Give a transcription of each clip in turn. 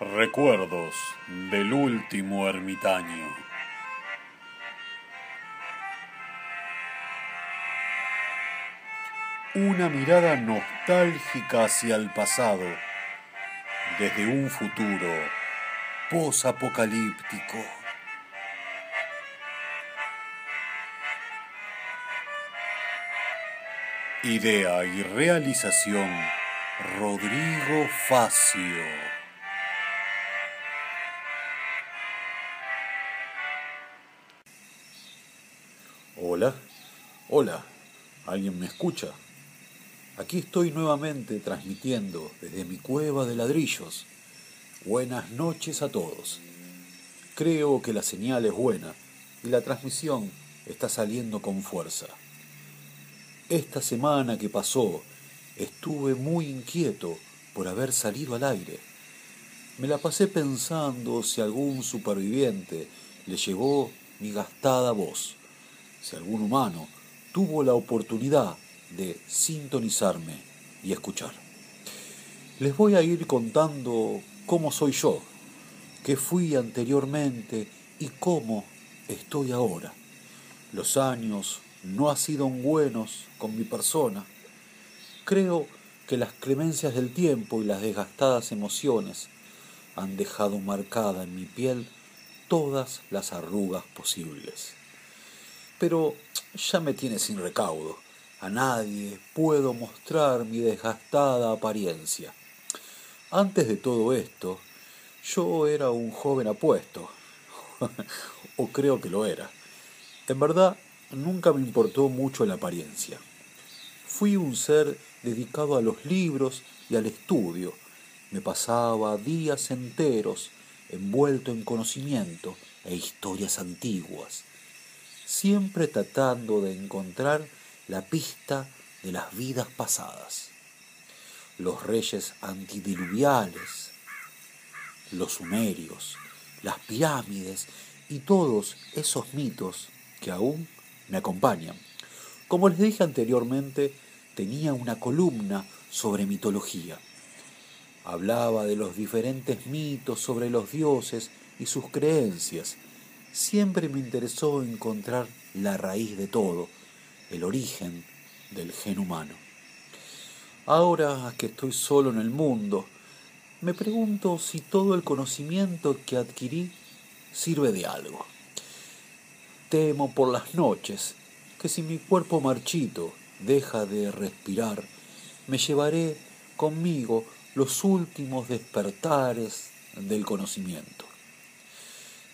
Recuerdos del último ermitaño. Una mirada nostálgica hacia el pasado, desde un futuro posapocalíptico. Idea y realización Rodrigo Facio. Hola, hola, ¿alguien me escucha? Aquí estoy nuevamente transmitiendo desde mi cueva de ladrillos. Buenas noches a todos. Creo que la señal es buena y la transmisión está saliendo con fuerza. Esta semana que pasó estuve muy inquieto por haber salido al aire. Me la pasé pensando si algún superviviente le llevó mi gastada voz, si algún humano tuvo la oportunidad de sintonizarme y escuchar. Les voy a ir contando cómo soy yo, qué fui anteriormente y cómo estoy ahora. Los años no han sido buenos con mi persona. Creo que las clemencias del tiempo y las desgastadas emociones han dejado marcada en mi piel todas las arrugas posibles. Pero ya me tiene sin recaudo. A nadie puedo mostrar mi desgastada apariencia. Antes de todo esto, yo era un joven apuesto, o creo que lo era. En verdad, nunca me importó mucho la apariencia. Fui un ser dedicado a los libros y al estudio. Me pasaba días enteros envuelto en conocimiento e historias antiguas, siempre tratando de encontrar la pista de las vidas pasadas. Los reyes antidiluviales, los sumerios, las pirámides y todos esos mitos que aún me acompañan. Como les dije anteriormente, tenía una columna sobre mitología. Hablaba de los diferentes mitos sobre los dioses y sus creencias. Siempre me interesó encontrar la raíz de todo el origen del gen humano. Ahora que estoy solo en el mundo, me pregunto si todo el conocimiento que adquirí sirve de algo. Temo por las noches que si mi cuerpo marchito deja de respirar, me llevaré conmigo los últimos despertares del conocimiento.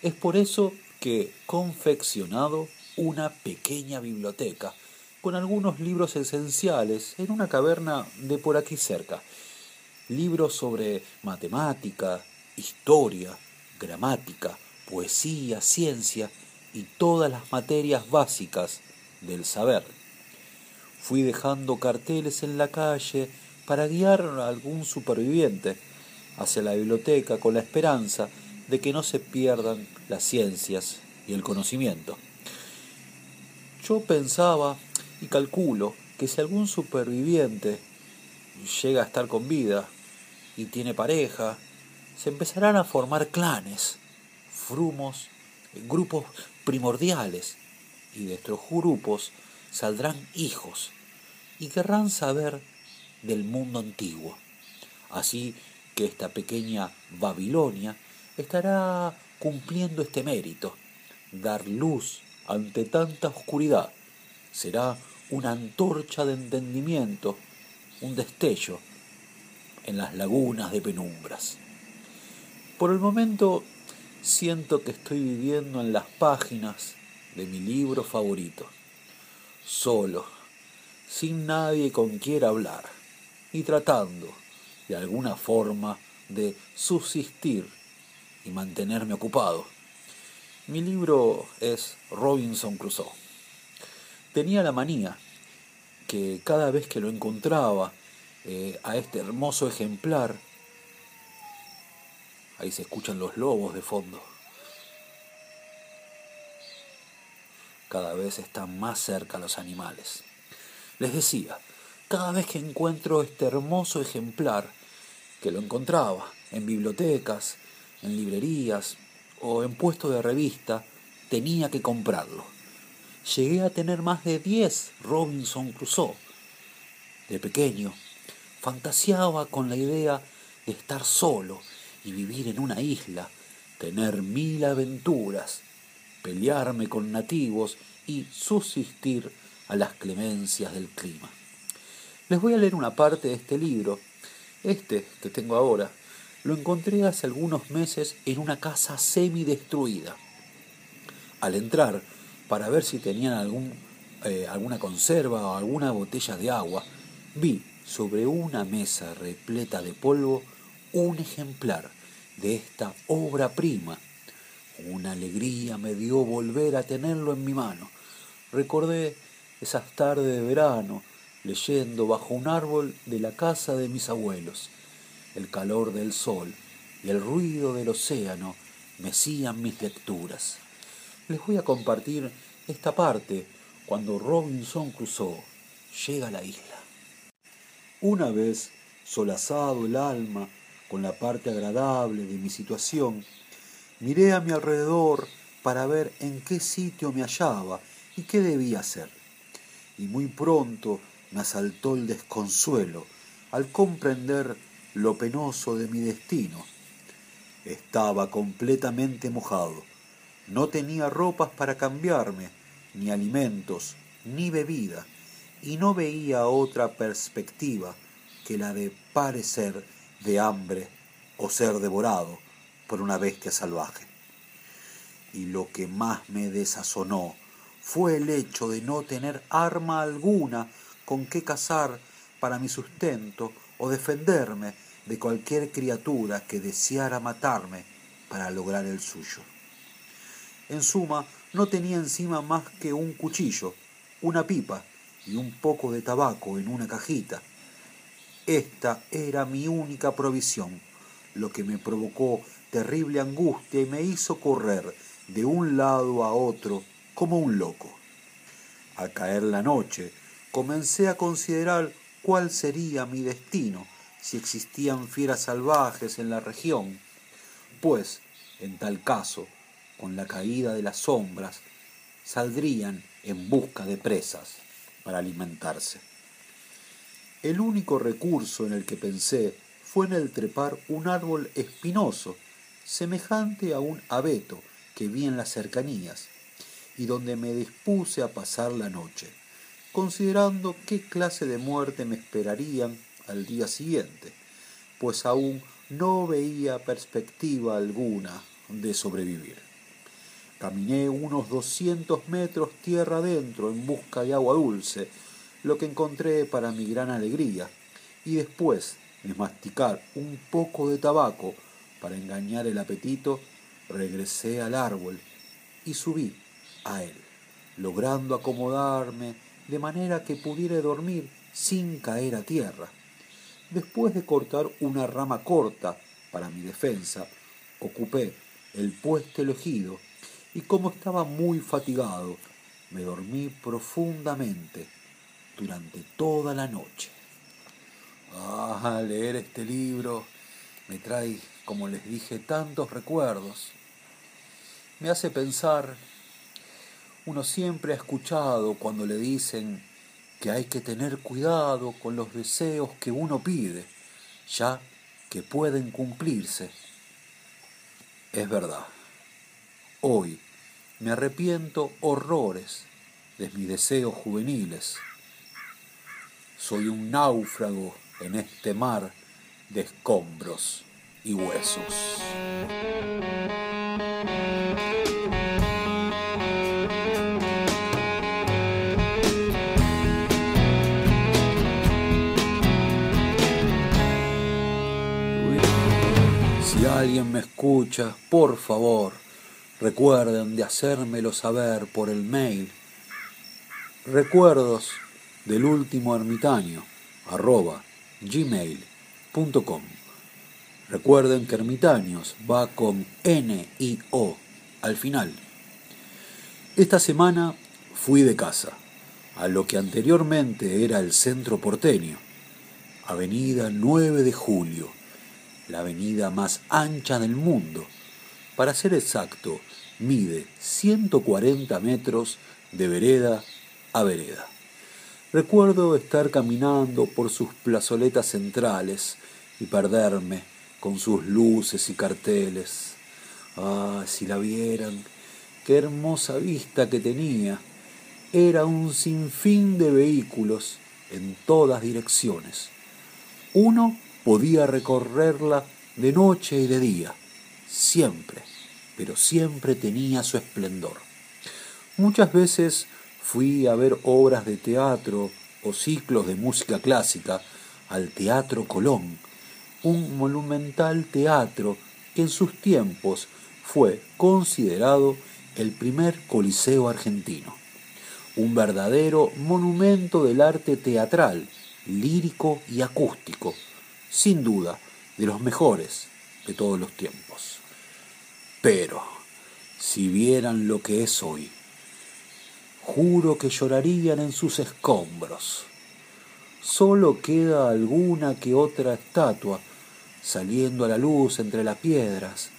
Es por eso que confeccionado una pequeña biblioteca con algunos libros esenciales en una caverna de por aquí cerca. Libros sobre matemática, historia, gramática, poesía, ciencia y todas las materias básicas del saber. Fui dejando carteles en la calle para guiar a algún superviviente hacia la biblioteca con la esperanza de que no se pierdan las ciencias y el conocimiento. Yo pensaba y calculo que si algún superviviente llega a estar con vida y tiene pareja, se empezarán a formar clanes, frumos, grupos primordiales, y de estos grupos saldrán hijos y querrán saber del mundo antiguo. Así que esta pequeña Babilonia estará cumpliendo este mérito, dar luz ante tanta oscuridad será una antorcha de entendimiento, un destello en las lagunas de penumbras. Por el momento siento que estoy viviendo en las páginas de mi libro favorito, solo, sin nadie con quien hablar y tratando de alguna forma de subsistir y mantenerme ocupado. Mi libro es Robinson Crusoe tenía la manía que cada vez que lo encontraba eh, a este hermoso ejemplar, ahí se escuchan los lobos de fondo, cada vez están más cerca los animales. Les decía, cada vez que encuentro este hermoso ejemplar, que lo encontraba en bibliotecas, en librerías o en puestos de revista, tenía que comprarlo. Llegué a tener más de 10 Robinson Crusoe. De pequeño, fantaseaba con la idea de estar solo y vivir en una isla, tener mil aventuras, pelearme con nativos y subsistir a las clemencias del clima. Les voy a leer una parte de este libro. Este que tengo ahora lo encontré hace algunos meses en una casa semi-destruida. Al entrar, para ver si tenían algún, eh, alguna conserva o alguna botella de agua, vi sobre una mesa repleta de polvo un ejemplar de esta obra prima. Una alegría me dio volver a tenerlo en mi mano. Recordé esas tardes de verano, leyendo bajo un árbol de la casa de mis abuelos. El calor del sol y el ruido del océano mecían mis lecturas. Les voy a compartir esta parte cuando Robinson Crusoe llega a la isla. Una vez solazado el alma con la parte agradable de mi situación, miré a mi alrededor para ver en qué sitio me hallaba y qué debía hacer. Y muy pronto me asaltó el desconsuelo al comprender lo penoso de mi destino. Estaba completamente mojado. No tenía ropas para cambiarme, ni alimentos, ni bebida, y no veía otra perspectiva que la de parecer de hambre o ser devorado por una bestia salvaje. Y lo que más me desazonó fue el hecho de no tener arma alguna con qué cazar para mi sustento o defenderme de cualquier criatura que deseara matarme para lograr el suyo. En suma, no tenía encima más que un cuchillo, una pipa y un poco de tabaco en una cajita. Esta era mi única provisión, lo que me provocó terrible angustia y me hizo correr de un lado a otro como un loco. Al caer la noche, comencé a considerar cuál sería mi destino si existían fieras salvajes en la región, pues, en tal caso, con la caída de las sombras, saldrían en busca de presas para alimentarse. El único recurso en el que pensé fue en el trepar un árbol espinoso, semejante a un abeto que vi en las cercanías, y donde me dispuse a pasar la noche, considerando qué clase de muerte me esperarían al día siguiente, pues aún no veía perspectiva alguna de sobrevivir. Caminé unos doscientos metros tierra adentro en busca de agua dulce, lo que encontré para mi gran alegría, y después de masticar un poco de tabaco para engañar el apetito, regresé al árbol y subí a él, logrando acomodarme de manera que pudiera dormir sin caer a tierra. Después de cortar una rama corta para mi defensa, ocupé el puesto elegido y como estaba muy fatigado, me dormí profundamente durante toda la noche. Ah, leer este libro me trae, como les dije, tantos recuerdos. Me hace pensar uno siempre ha escuchado cuando le dicen que hay que tener cuidado con los deseos que uno pide, ya que pueden cumplirse. Es verdad. Hoy me arrepiento horrores de mis deseos juveniles. Soy un náufrago en este mar de escombros y huesos. Alguien me escucha, por favor, recuerden de hacérmelo saber por el mail. Recuerdos del último ermitaño, arroba gmail.com. Recuerden que ermitaños va con N-I-O al final. Esta semana fui de casa, a lo que anteriormente era el centro porteño, Avenida 9 de Julio la avenida más ancha del mundo. Para ser exacto, mide 140 metros de vereda a vereda. Recuerdo estar caminando por sus plazoletas centrales y perderme con sus luces y carteles. Ah, si la vieran, qué hermosa vista que tenía. Era un sinfín de vehículos en todas direcciones. Uno podía recorrerla de noche y de día, siempre, pero siempre tenía su esplendor. Muchas veces fui a ver obras de teatro o ciclos de música clásica al Teatro Colón, un monumental teatro que en sus tiempos fue considerado el primer coliseo argentino, un verdadero monumento del arte teatral, lírico y acústico, sin duda de los mejores de todos los tiempos. Pero, si vieran lo que es hoy, juro que llorarían en sus escombros. Solo queda alguna que otra estatua saliendo a la luz entre las piedras,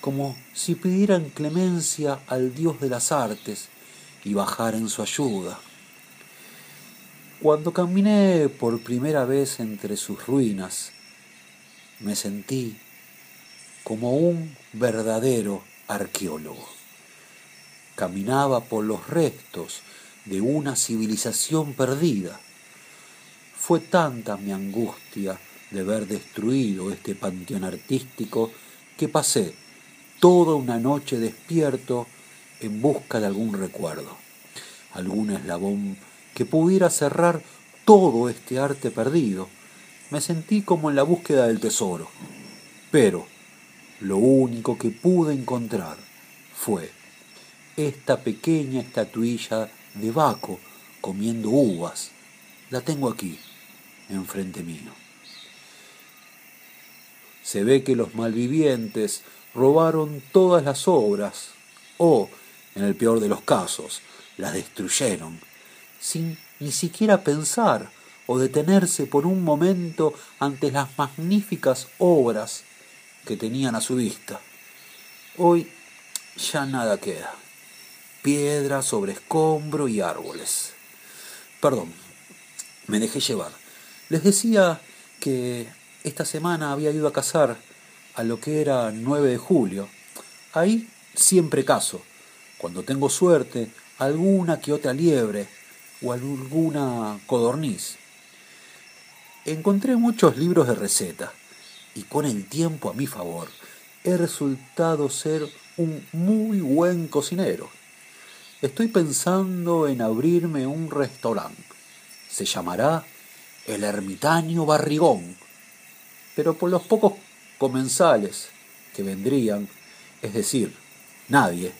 como si pidieran clemencia al Dios de las artes y bajar en su ayuda. Cuando caminé por primera vez entre sus ruinas, me sentí como un verdadero arqueólogo caminaba por los restos de una civilización perdida. Fue tanta mi angustia de ver destruido este panteón artístico que pasé toda una noche despierto en busca de algún recuerdo, algún eslabón que pudiera cerrar todo este arte perdido. Me sentí como en la búsqueda del tesoro, pero lo único que pude encontrar fue esta pequeña estatuilla de Baco comiendo uvas. La tengo aquí, enfrente mío. Se ve que los malvivientes robaron todas las obras o, en el peor de los casos, las destruyeron, sin ni siquiera pensar o detenerse por un momento ante las magníficas obras que tenían a su vista. Hoy ya nada queda piedra sobre escombro y árboles. Perdón, me dejé llevar. Les decía que esta semana había ido a cazar a lo que era 9 de julio. Ahí siempre cazo. Cuando tengo suerte, alguna que otra liebre o alguna codorniz. Encontré muchos libros de receta y con el tiempo a mi favor he resultado ser un muy buen cocinero. Estoy pensando en abrirme un restaurante. Se llamará El Ermitaño Barrigón. Pero por los pocos comensales que vendrían, es decir, nadie,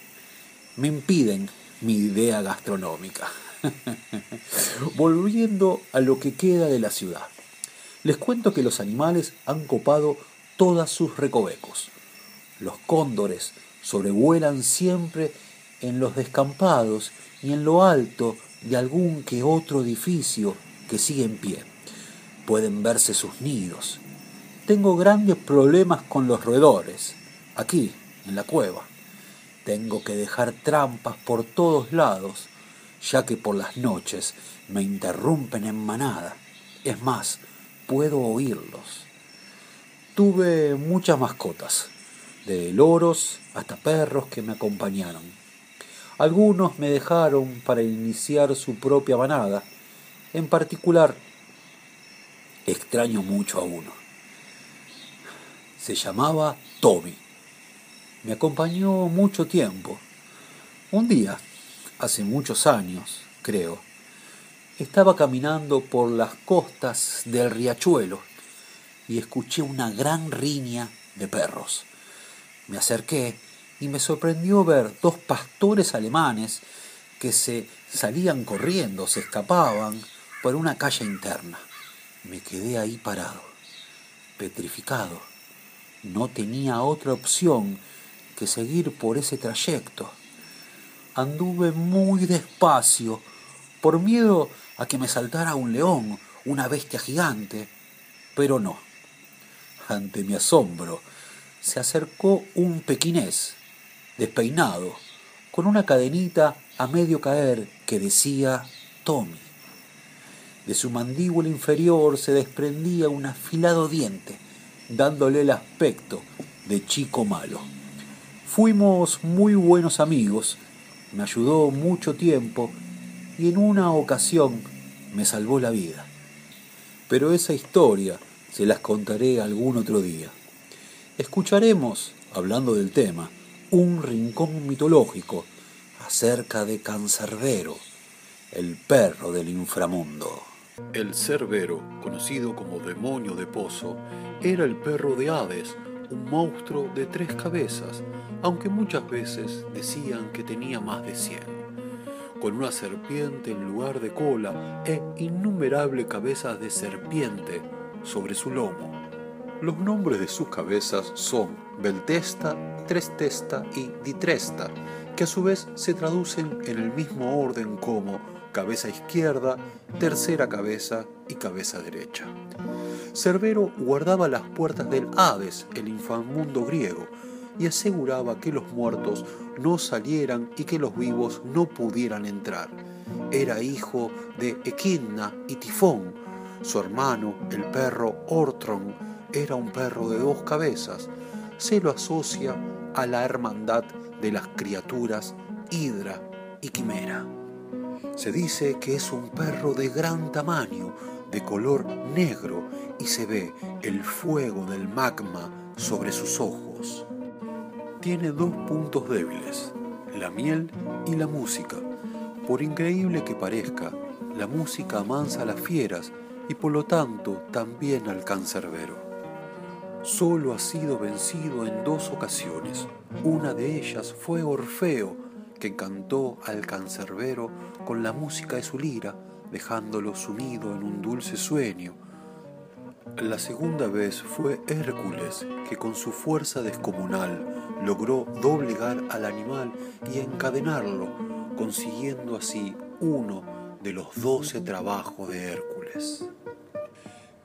me impiden mi idea gastronómica. Volviendo a lo que queda de la ciudad, les cuento que los animales han copado todas sus recovecos. Los cóndores sobrevuelan siempre en los descampados y en lo alto de algún que otro edificio que sigue en pie. Pueden verse sus nidos. Tengo grandes problemas con los roedores, aquí, en la cueva. Tengo que dejar trampas por todos lados, ya que por las noches me interrumpen en manada. Es más, puedo oírlos. Tuve muchas mascotas, de loros hasta perros que me acompañaron algunos me dejaron para iniciar su propia manada. En particular, extraño mucho a uno. Se llamaba Toby. Me acompañó mucho tiempo. Un día, hace muchos años, creo, estaba caminando por las costas del riachuelo y escuché una gran riña de perros. Me acerqué y me sorprendió ver dos pastores alemanes que se salían corriendo, se escapaban por una calle interna. Me quedé ahí parado, petrificado. No tenía otra opción que seguir por ese trayecto. Anduve muy despacio, por miedo a que me saltara un león, una bestia gigante, pero no. ante mi asombro, se acercó un pequinés, despeinado, con una cadenita a medio caer que decía Tommy. De su mandíbula inferior se desprendía un afilado diente, dándole el aspecto de chico malo. Fuimos muy buenos amigos, me ayudó mucho tiempo y en una ocasión me salvó la vida. Pero esa historia se las contaré algún otro día. Escucharemos, hablando del tema, un rincón mitológico acerca de Cancerbero, el perro del inframundo. El Cerbero, conocido como demonio de pozo, era el perro de Hades, un monstruo de tres cabezas, aunque muchas veces decían que tenía más de cien, con una serpiente en lugar de cola e innumerables cabezas de serpiente sobre su lomo. Los nombres de sus cabezas son Beltesta, Trestesta y Ditresta, que a su vez se traducen en el mismo orden como cabeza izquierda, tercera cabeza y cabeza derecha. Cerbero guardaba las puertas del Hades, el infamundo griego, y aseguraba que los muertos no salieran y que los vivos no pudieran entrar. Era hijo de Equidna y Tifón. Su hermano, el perro Ortron, era un perro de dos cabezas. Se lo asocia a la hermandad de las criaturas Hidra y Quimera. Se dice que es un perro de gran tamaño, de color negro, y se ve el fuego del magma sobre sus ojos tiene dos puntos débiles, la miel y la música. Por increíble que parezca, la música amansa a las fieras y por lo tanto también al cancerbero. Solo ha sido vencido en dos ocasiones. Una de ellas fue Orfeo, que cantó al cancerbero con la música de su lira, dejándolo sumido en un dulce sueño. La segunda vez fue Hércules, que con su fuerza descomunal logró doblegar al animal y encadenarlo, consiguiendo así uno de los doce trabajos de Hércules.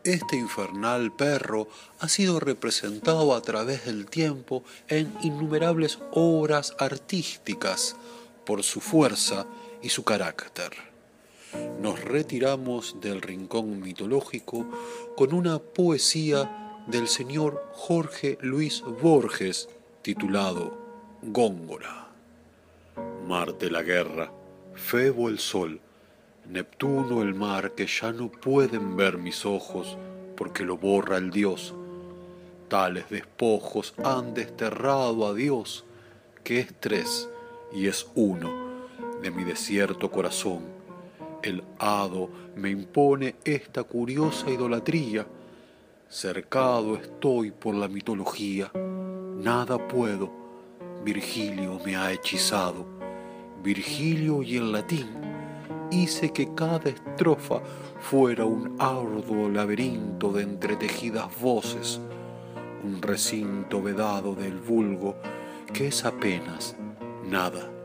Este infernal perro ha sido representado a través del tiempo en innumerables obras artísticas por su fuerza y su carácter. Nos retiramos del rincón mitológico con una poesía del señor Jorge Luis Borges titulado Góngora. Marte la guerra, Febo el sol, Neptuno el mar que ya no pueden ver mis ojos porque lo borra el Dios. Tales despojos han desterrado a Dios, que es tres y es uno de mi desierto corazón. El hado me impone esta curiosa idolatría. Cercado estoy por la mitología. Nada puedo, Virgilio me ha hechizado, Virgilio y el latín. Hice que cada estrofa fuera un arduo laberinto de entretejidas voces, un recinto vedado del vulgo que es apenas nada.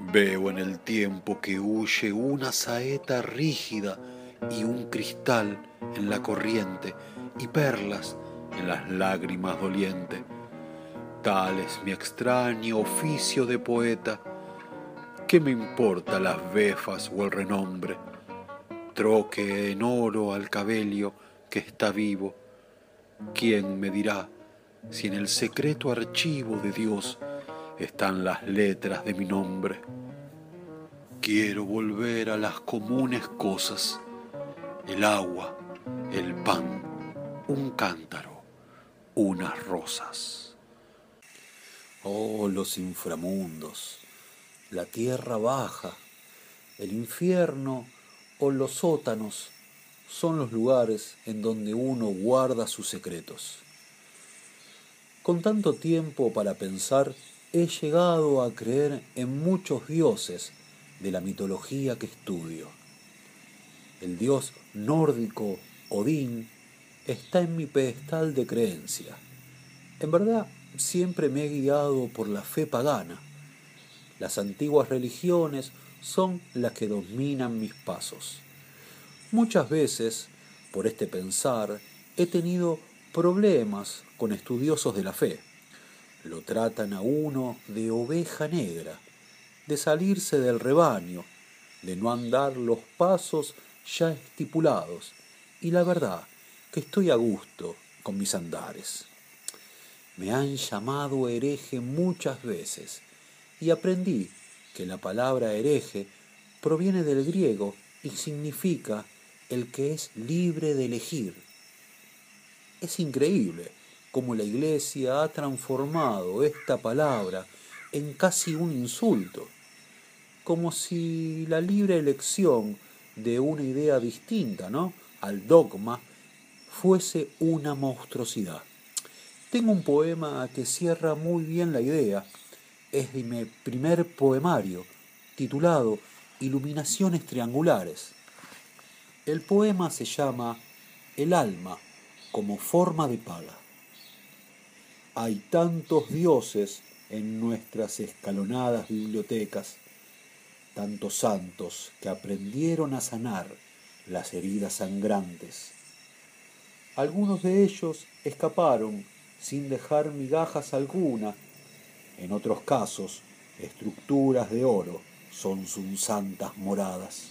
Veo en el tiempo que huye una saeta rígida y un cristal en la corriente y perlas en las lágrimas dolientes Tal es mi extraño oficio de poeta. ¿Qué me importa las befas o el renombre? Troque en oro al cabello que está vivo. ¿Quién me dirá si en el secreto archivo de Dios están las letras de mi nombre? Quiero volver a las comunes cosas, el agua, el pan, un cántaro, unas rosas. Oh, los inframundos, la tierra baja, el infierno o los sótanos son los lugares en donde uno guarda sus secretos. Con tanto tiempo para pensar, he llegado a creer en muchos dioses de la mitología que estudio. El dios nórdico Odín está en mi pedestal de creencia. En verdad, siempre me he guiado por la fe pagana. Las antiguas religiones son las que dominan mis pasos. Muchas veces, por este pensar, he tenido problemas con estudiosos de la fe. Lo tratan a uno de oveja negra, de salirse del rebaño, de no andar los pasos ya estipulados. Y la verdad que estoy a gusto con mis andares. Me han llamado hereje muchas veces y aprendí que la palabra hereje proviene del griego y significa el que es libre de elegir. Es increíble cómo la Iglesia ha transformado esta palabra en casi un insulto, como si la libre elección de una idea distinta ¿no? al dogma fuese una monstruosidad. Tengo un poema que cierra muy bien la idea. Es de mi primer poemario, titulado Iluminaciones Triangulares. El poema se llama El alma como forma de pala. Hay tantos dioses en nuestras escalonadas bibliotecas, tantos santos que aprendieron a sanar las heridas sangrantes. Algunos de ellos escaparon sin dejar migajas alguna. En otros casos, estructuras de oro son sus santas moradas.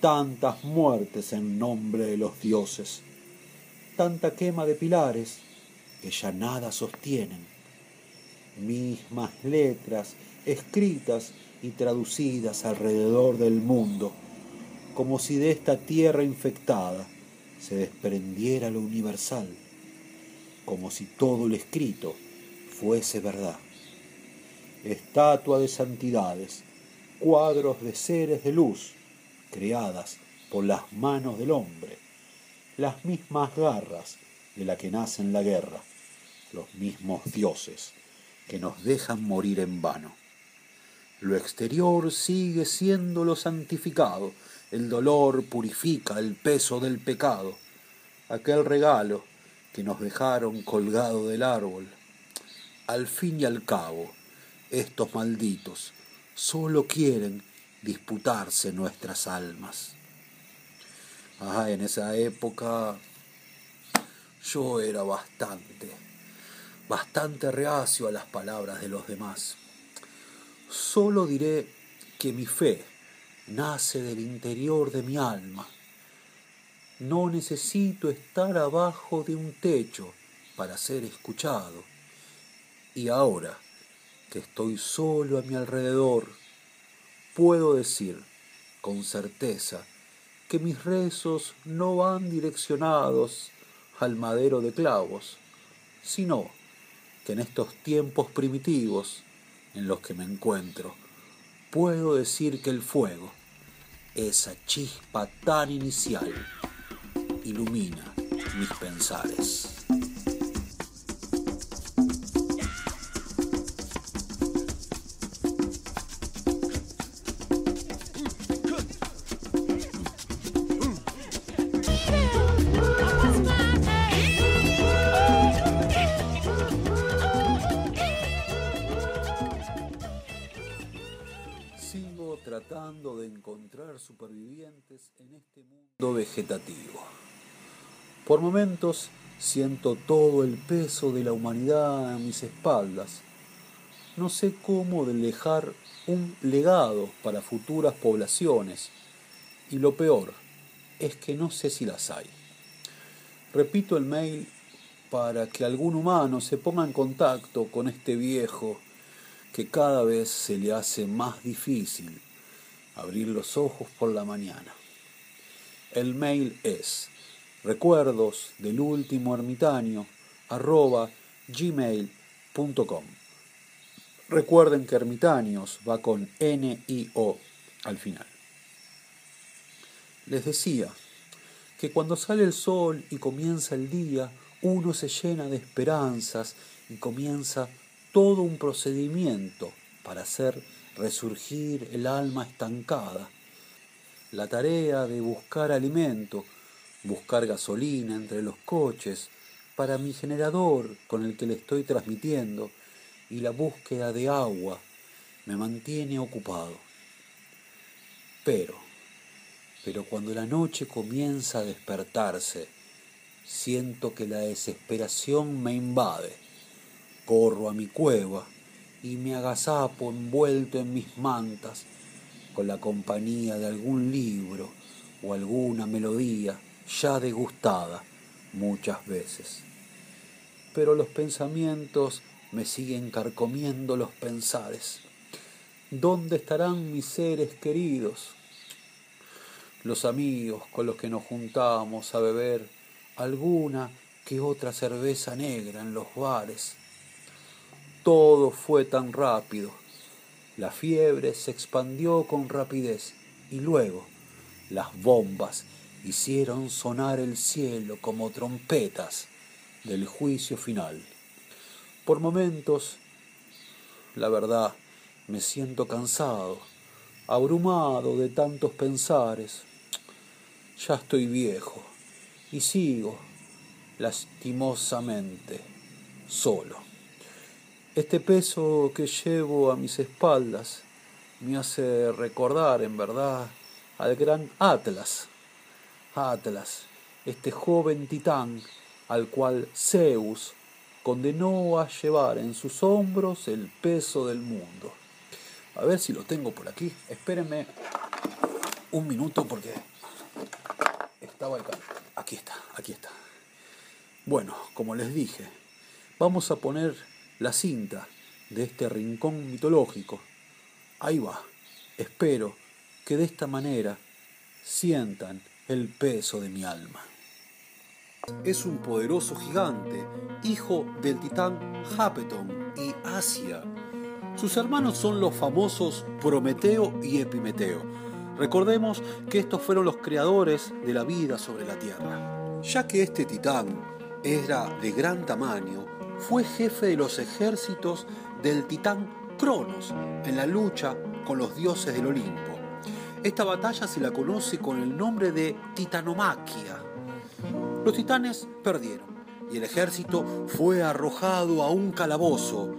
Tantas muertes en nombre de los dioses, tanta quema de pilares que ya nada sostienen. Mismas letras escritas y traducidas alrededor del mundo, como si de esta tierra infectada se desprendiera lo universal como si todo lo escrito fuese verdad. Estatua de santidades, cuadros de seres de luz, creadas por las manos del hombre, las mismas garras de la que nace en la guerra, los mismos dioses que nos dejan morir en vano. Lo exterior sigue siendo lo santificado, el dolor purifica el peso del pecado, aquel regalo que nos dejaron colgado del árbol. Al fin y al cabo, estos malditos solo quieren disputarse nuestras almas. Ah, en esa época yo era bastante, bastante reacio a las palabras de los demás. Solo diré que mi fe nace del interior de mi alma no necesito estar abajo de un techo para ser escuchado. Y ahora que estoy solo a mi alrededor, puedo decir con certeza que mis rezos no van direccionados al madero de clavos, sino que en estos tiempos primitivos en los que me encuentro, puedo decir que el fuego, esa chispa tan inicial, ilumina mis pensares. Por momentos siento todo el peso de la humanidad a mis espaldas. No sé cómo dejar un legado para futuras poblaciones. Y lo peor es que no sé si las hay. Repito el mail para que algún humano se ponga en contacto con este viejo que cada vez se le hace más difícil abrir los ojos por la mañana. El mail es recuerdos del último ermitaño arroba gmail.com. Recuerden que ermitaños va con N-I-O al final. Les decía que cuando sale el sol y comienza el día, uno se llena de esperanzas y comienza todo un procedimiento para hacer resurgir el alma estancada. La tarea de buscar alimento, buscar gasolina entre los coches para mi generador con el que le estoy transmitiendo y la búsqueda de agua me mantiene ocupado. Pero, pero cuando la noche comienza a despertarse, siento que la desesperación me invade. Corro a mi cueva y me agazapo envuelto en mis mantas, con la compañía de algún libro o alguna melodía ya degustada muchas veces. Pero los pensamientos me siguen carcomiendo los pensares. ¿Dónde estarán mis seres queridos? Los amigos con los que nos juntábamos a beber alguna que otra cerveza negra en los bares. Todo fue tan rápido. La fiebre se expandió con rapidez y luego las bombas hicieron sonar el cielo como trompetas del juicio final. Por momentos, la verdad, me siento cansado, abrumado de tantos pensares. Ya estoy viejo y sigo, lastimosamente, solo. Este peso que llevo a mis espaldas me hace recordar, en verdad, al gran Atlas. Atlas, este joven titán al cual Zeus condenó a llevar en sus hombros el peso del mundo. A ver si lo tengo por aquí. Espérenme un minuto porque estaba acá. Aquí está, aquí está. Bueno, como les dije, vamos a poner la cinta de este rincón mitológico. Ahí va. Espero que de esta manera sientan el peso de mi alma. Es un poderoso gigante, hijo del titán Hapeton y Asia. Sus hermanos son los famosos Prometeo y Epimeteo. Recordemos que estos fueron los creadores de la vida sobre la Tierra. Ya que este titán era de gran tamaño, fue jefe de los ejércitos del titán Cronos en la lucha con los dioses del Olimpo. Esta batalla se la conoce con el nombre de Titanomaquia. Los titanes perdieron y el ejército fue arrojado a un calabozo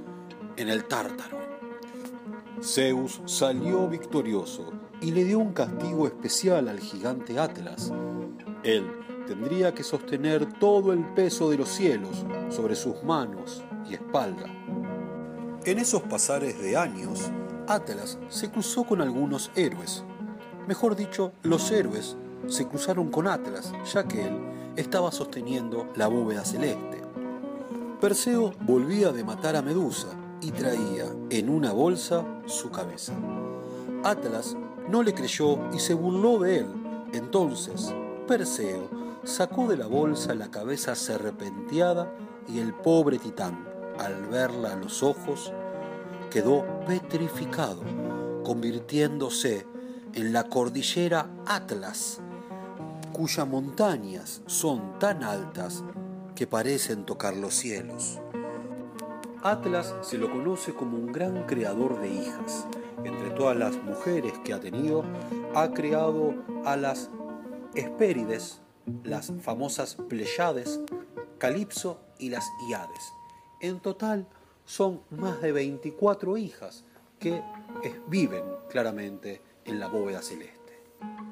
en el Tártaro. Zeus salió victorioso y le dio un castigo especial al gigante Atlas. Él tendría que sostener todo el peso de los cielos sobre sus manos y espalda. En esos pasares de años, Atlas se cruzó con algunos héroes Mejor dicho, los héroes se cruzaron con Atlas, ya que él estaba sosteniendo la bóveda celeste. Perseo volvía de matar a Medusa y traía en una bolsa su cabeza. Atlas no le creyó y se burló de él. Entonces, Perseo sacó de la bolsa la cabeza serpenteada y el pobre titán, al verla a los ojos, quedó petrificado, convirtiéndose en la cordillera Atlas, cuyas montañas son tan altas que parecen tocar los cielos. Atlas se lo conoce como un gran creador de hijas. Entre todas las mujeres que ha tenido, ha creado a las Hespérides, las famosas Pleiades, Calipso y las Iades. En total son más de 24 hijas que viven claramente en la bóveda celeste.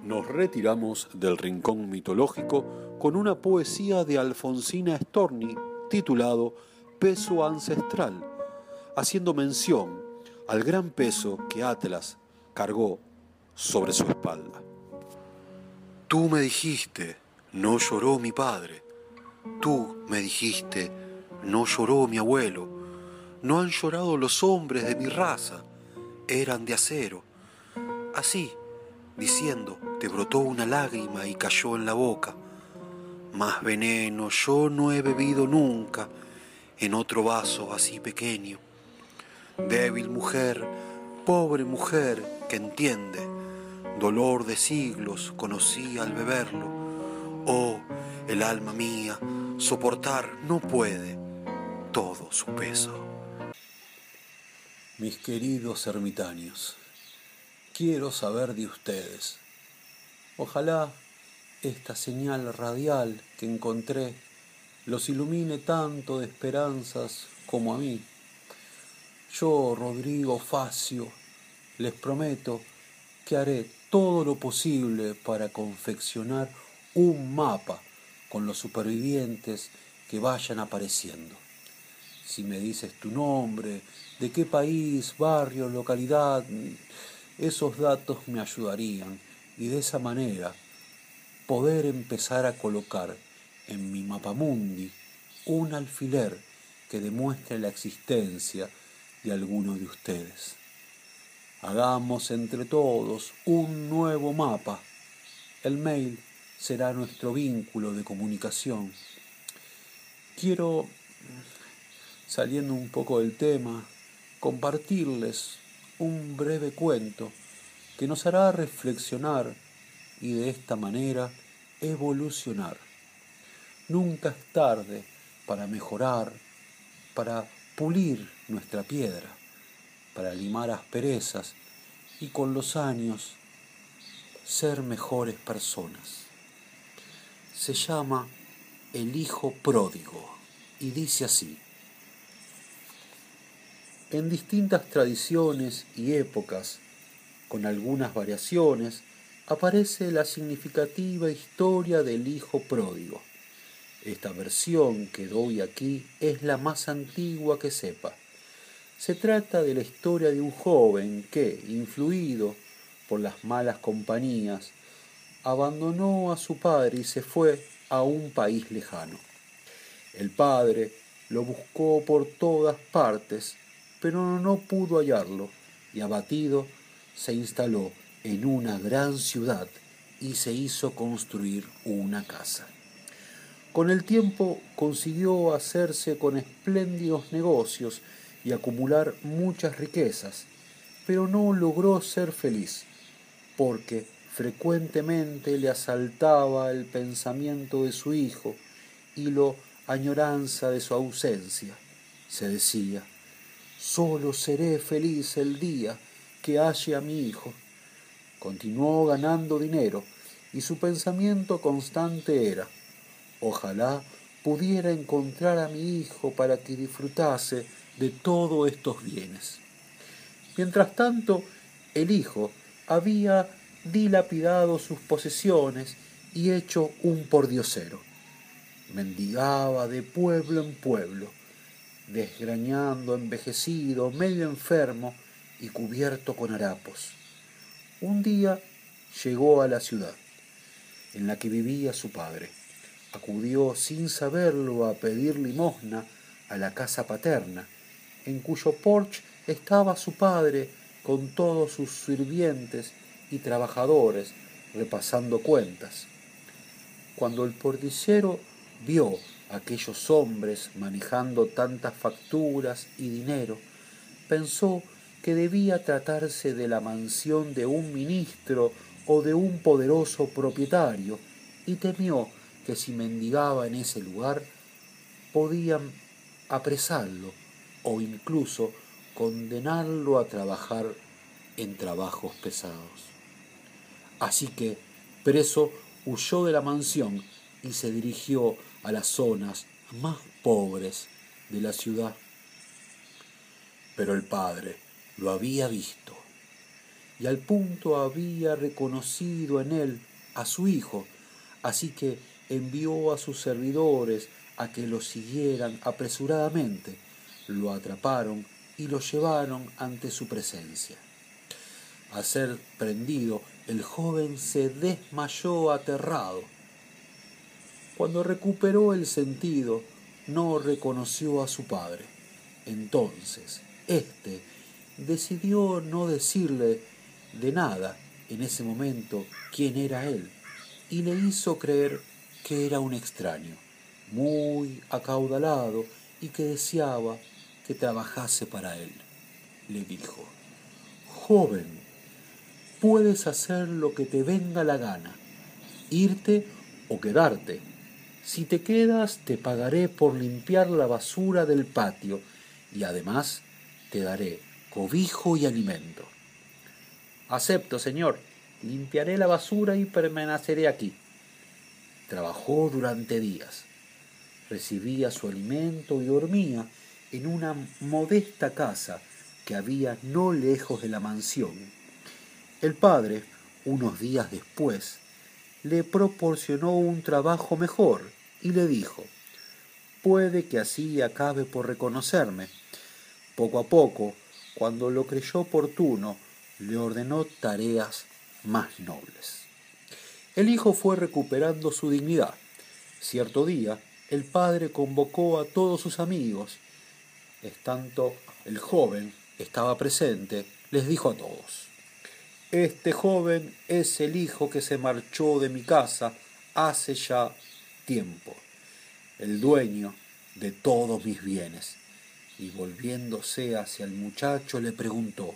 Nos retiramos del rincón mitológico con una poesía de Alfonsina Storni titulado Peso Ancestral, haciendo mención al gran peso que Atlas cargó sobre su espalda. Tú me dijiste, no lloró mi padre. Tú me dijiste, no lloró mi abuelo. No han llorado los hombres de mi raza, eran de acero. Así, diciendo, te brotó una lágrima y cayó en la boca. Más veneno yo no he bebido nunca en otro vaso así pequeño. Débil mujer, pobre mujer que entiende, dolor de siglos conocí al beberlo. Oh, el alma mía, soportar no puede todo su peso. Mis queridos ermitaños, quiero saber de ustedes. Ojalá esta señal radial que encontré los ilumine tanto de esperanzas como a mí. Yo, Rodrigo Facio, les prometo que haré todo lo posible para confeccionar un mapa con los supervivientes que vayan apareciendo. Si me dices tu nombre, de qué país, barrio, localidad, esos datos me ayudarían y de esa manera poder empezar a colocar en mi mapamundi un alfiler que demuestre la existencia de alguno de ustedes. Hagamos entre todos un nuevo mapa. El mail será nuestro vínculo de comunicación. Quiero, saliendo un poco del tema, compartirles un breve cuento que nos hará reflexionar y de esta manera evolucionar. Nunca es tarde para mejorar, para pulir nuestra piedra, para limar asperezas y con los años ser mejores personas. Se llama El Hijo Pródigo y dice así. En distintas tradiciones y épocas, con algunas variaciones, aparece la significativa historia del Hijo Pródigo. Esta versión que doy aquí es la más antigua que sepa. Se trata de la historia de un joven que, influido por las malas compañías, abandonó a su padre y se fue a un país lejano. El padre lo buscó por todas partes, pero no pudo hallarlo y abatido se instaló en una gran ciudad y se hizo construir una casa. Con el tiempo consiguió hacerse con espléndidos negocios y acumular muchas riquezas, pero no logró ser feliz, porque frecuentemente le asaltaba el pensamiento de su hijo y lo añoranza de su ausencia. Se decía, solo seré feliz el día que halle a mi hijo. Continuó ganando dinero y su pensamiento constante era, Ojalá pudiera encontrar a mi hijo para que disfrutase de todos estos bienes. Mientras tanto, el hijo había dilapidado sus posesiones y hecho un pordiosero. Mendigaba de pueblo en pueblo, desgrañando, envejecido, medio enfermo y cubierto con harapos. Un día llegó a la ciudad en la que vivía su padre acudió sin saberlo a pedir limosna a la casa paterna, en cuyo porche estaba su padre con todos sus sirvientes y trabajadores repasando cuentas. Cuando el portillero vio a aquellos hombres manejando tantas facturas y dinero, pensó que debía tratarse de la mansión de un ministro o de un poderoso propietario y temió que si mendigaba en ese lugar podían apresarlo o incluso condenarlo a trabajar en trabajos pesados. Así que, preso, huyó de la mansión y se dirigió a las zonas más pobres de la ciudad. Pero el padre lo había visto y al punto había reconocido en él a su hijo, así que envió a sus servidores a que lo siguieran apresuradamente, lo atraparon y lo llevaron ante su presencia. Al ser prendido, el joven se desmayó aterrado. Cuando recuperó el sentido, no reconoció a su padre. Entonces, éste decidió no decirle de nada en ese momento quién era él y le hizo creer que era un extraño, muy acaudalado y que deseaba que trabajase para él. Le dijo, joven, puedes hacer lo que te venga la gana, irte o quedarte. Si te quedas, te pagaré por limpiar la basura del patio y además te daré cobijo y alimento. Acepto, señor. Limpiaré la basura y permaneceré aquí. Trabajó durante días. Recibía su alimento y dormía en una modesta casa que había no lejos de la mansión. El padre, unos días después, le proporcionó un trabajo mejor y le dijo, puede que así acabe por reconocerme. Poco a poco, cuando lo creyó oportuno, le ordenó tareas más nobles. El hijo fue recuperando su dignidad. Cierto día, el padre convocó a todos sus amigos. Estando el joven estaba presente, les dijo a todos, Este joven es el hijo que se marchó de mi casa hace ya tiempo, el dueño de todos mis bienes. Y volviéndose hacia el muchacho le preguntó,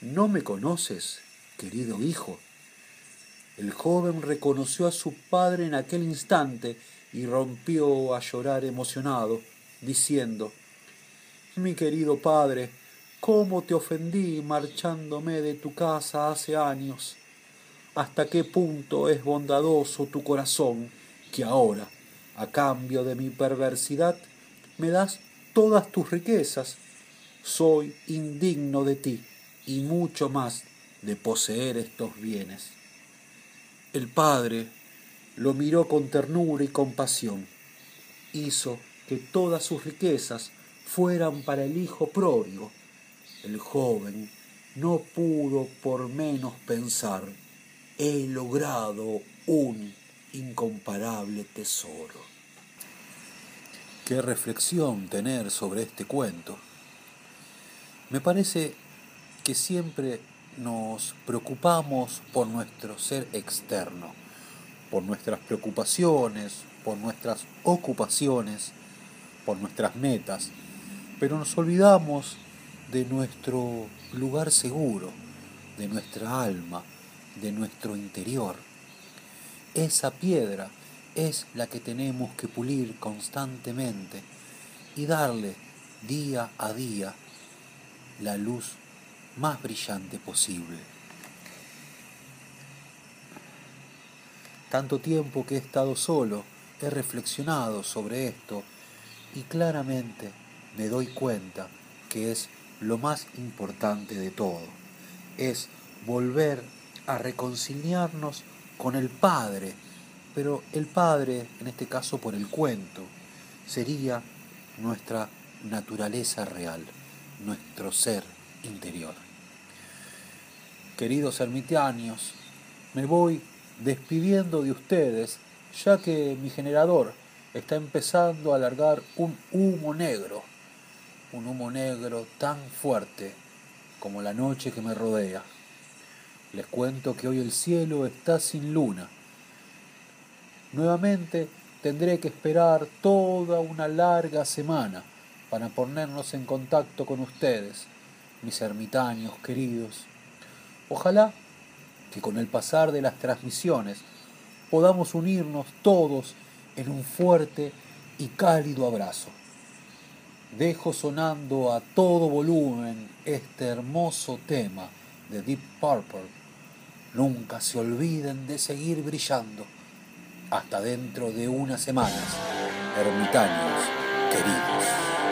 ¿No me conoces, querido hijo? El joven reconoció a su padre en aquel instante y rompió a llorar emocionado, diciendo, Mi querido padre, ¿cómo te ofendí marchándome de tu casa hace años? ¿Hasta qué punto es bondadoso tu corazón que ahora, a cambio de mi perversidad, me das todas tus riquezas? Soy indigno de ti y mucho más de poseer estos bienes. El padre lo miró con ternura y compasión. Hizo que todas sus riquezas fueran para el hijo pródigo. El joven no pudo por menos pensar, he logrado un incomparable tesoro. Qué reflexión tener sobre este cuento. Me parece que siempre nos preocupamos por nuestro ser externo por nuestras preocupaciones, por nuestras ocupaciones, por nuestras metas, pero nos olvidamos de nuestro lugar seguro, de nuestra alma, de nuestro interior. Esa piedra es la que tenemos que pulir constantemente y darle día a día la luz más brillante posible. Tanto tiempo que he estado solo, he reflexionado sobre esto y claramente me doy cuenta que es lo más importante de todo. Es volver a reconciliarnos con el Padre, pero el Padre, en este caso por el cuento, sería nuestra naturaleza real, nuestro ser interior. Queridos ermitaños, me voy despidiendo de ustedes, ya que mi generador está empezando a alargar un humo negro, un humo negro tan fuerte como la noche que me rodea. Les cuento que hoy el cielo está sin luna. Nuevamente tendré que esperar toda una larga semana para ponernos en contacto con ustedes, mis ermitaños queridos. Ojalá que con el pasar de las transmisiones podamos unirnos todos en un fuerte y cálido abrazo. Dejo sonando a todo volumen este hermoso tema de Deep Purple. Nunca se olviden de seguir brillando. Hasta dentro de unas semanas, ermitaños queridos.